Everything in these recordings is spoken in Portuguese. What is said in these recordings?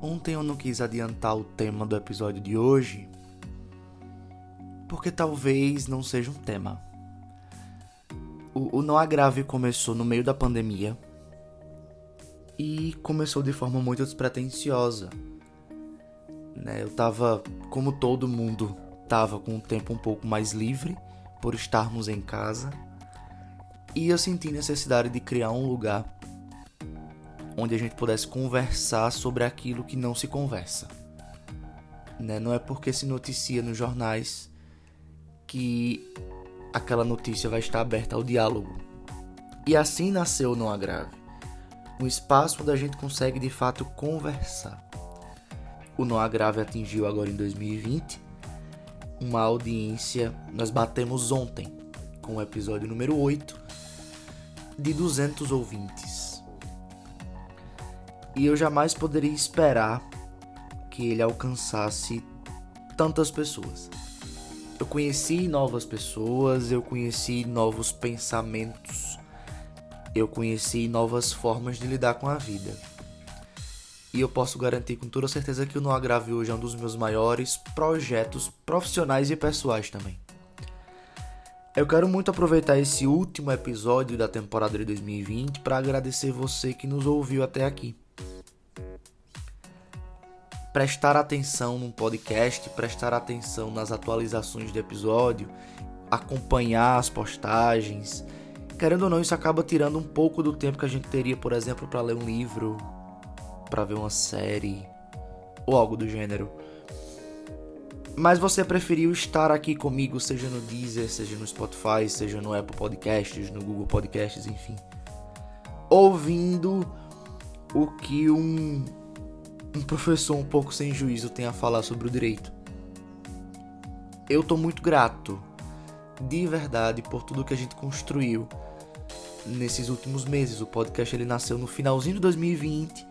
Ontem eu não quis adiantar o tema do episódio de hoje, porque talvez não seja um tema. O, o Não Agrave começou no meio da pandemia e começou de forma muito despretensiosa. Né? Eu tava, como todo mundo, tava com o tempo um pouco mais livre por estarmos em casa e eu senti necessidade de criar um lugar onde a gente pudesse conversar sobre aquilo que não se conversa. Né? Não é porque se noticia nos jornais que aquela notícia vai estar aberta ao diálogo. E assim nasceu o Não Agrave um espaço onde a gente consegue de fato conversar. O Não Agrave atingiu agora em 2020 uma audiência, nós batemos ontem com o episódio número 8 de 200 ouvintes. E eu jamais poderia esperar que ele alcançasse tantas pessoas. Eu conheci novas pessoas, eu conheci novos pensamentos, eu conheci novas formas de lidar com a vida. E eu posso garantir com toda certeza que o No Agrave hoje é um dos meus maiores projetos profissionais e pessoais também. Eu quero muito aproveitar esse último episódio da temporada de 2020 para agradecer você que nos ouviu até aqui prestar atenção num podcast, prestar atenção nas atualizações do episódio, acompanhar as postagens. Querendo ou não, isso acaba tirando um pouco do tempo que a gente teria, por exemplo, para ler um livro, para ver uma série ou algo do gênero. Mas você preferiu estar aqui comigo, seja no Deezer, seja no Spotify, seja no Apple Podcasts, no Google Podcasts, enfim. Ouvindo o que um um professor um pouco sem juízo tem a falar sobre o direito. Eu tô muito grato, de verdade, por tudo que a gente construiu nesses últimos meses. O podcast ele nasceu no finalzinho de 2020,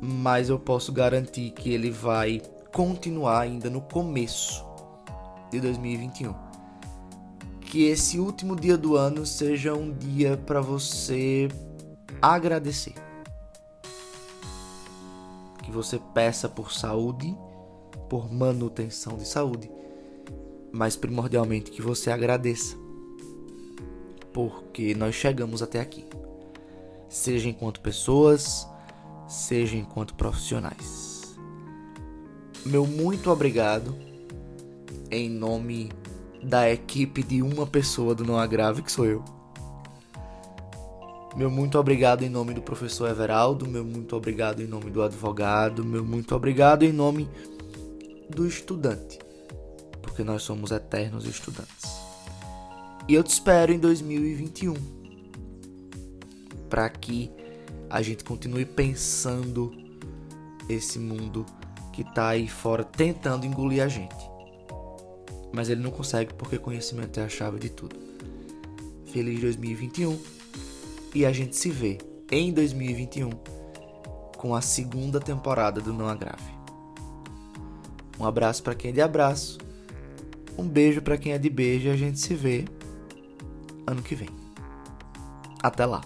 mas eu posso garantir que ele vai continuar ainda no começo de 2021. Que esse último dia do ano seja um dia para você agradecer que você peça por saúde, por manutenção de saúde, mas primordialmente que você agradeça, porque nós chegamos até aqui, seja enquanto pessoas, seja enquanto profissionais. Meu muito obrigado em nome da equipe de uma pessoa do Não Agrave, que sou eu. Meu muito obrigado em nome do professor Everaldo, meu muito obrigado em nome do advogado, meu muito obrigado em nome do estudante, porque nós somos eternos estudantes. E eu te espero em 2021 para que a gente continue pensando esse mundo que tá aí fora tentando engolir a gente. Mas ele não consegue porque conhecimento é a chave de tudo. Feliz 2021 e a gente se vê em 2021 com a segunda temporada do Não Agrave. Um abraço para quem é de abraço, um beijo para quem é de beijo e a gente se vê ano que vem. Até lá.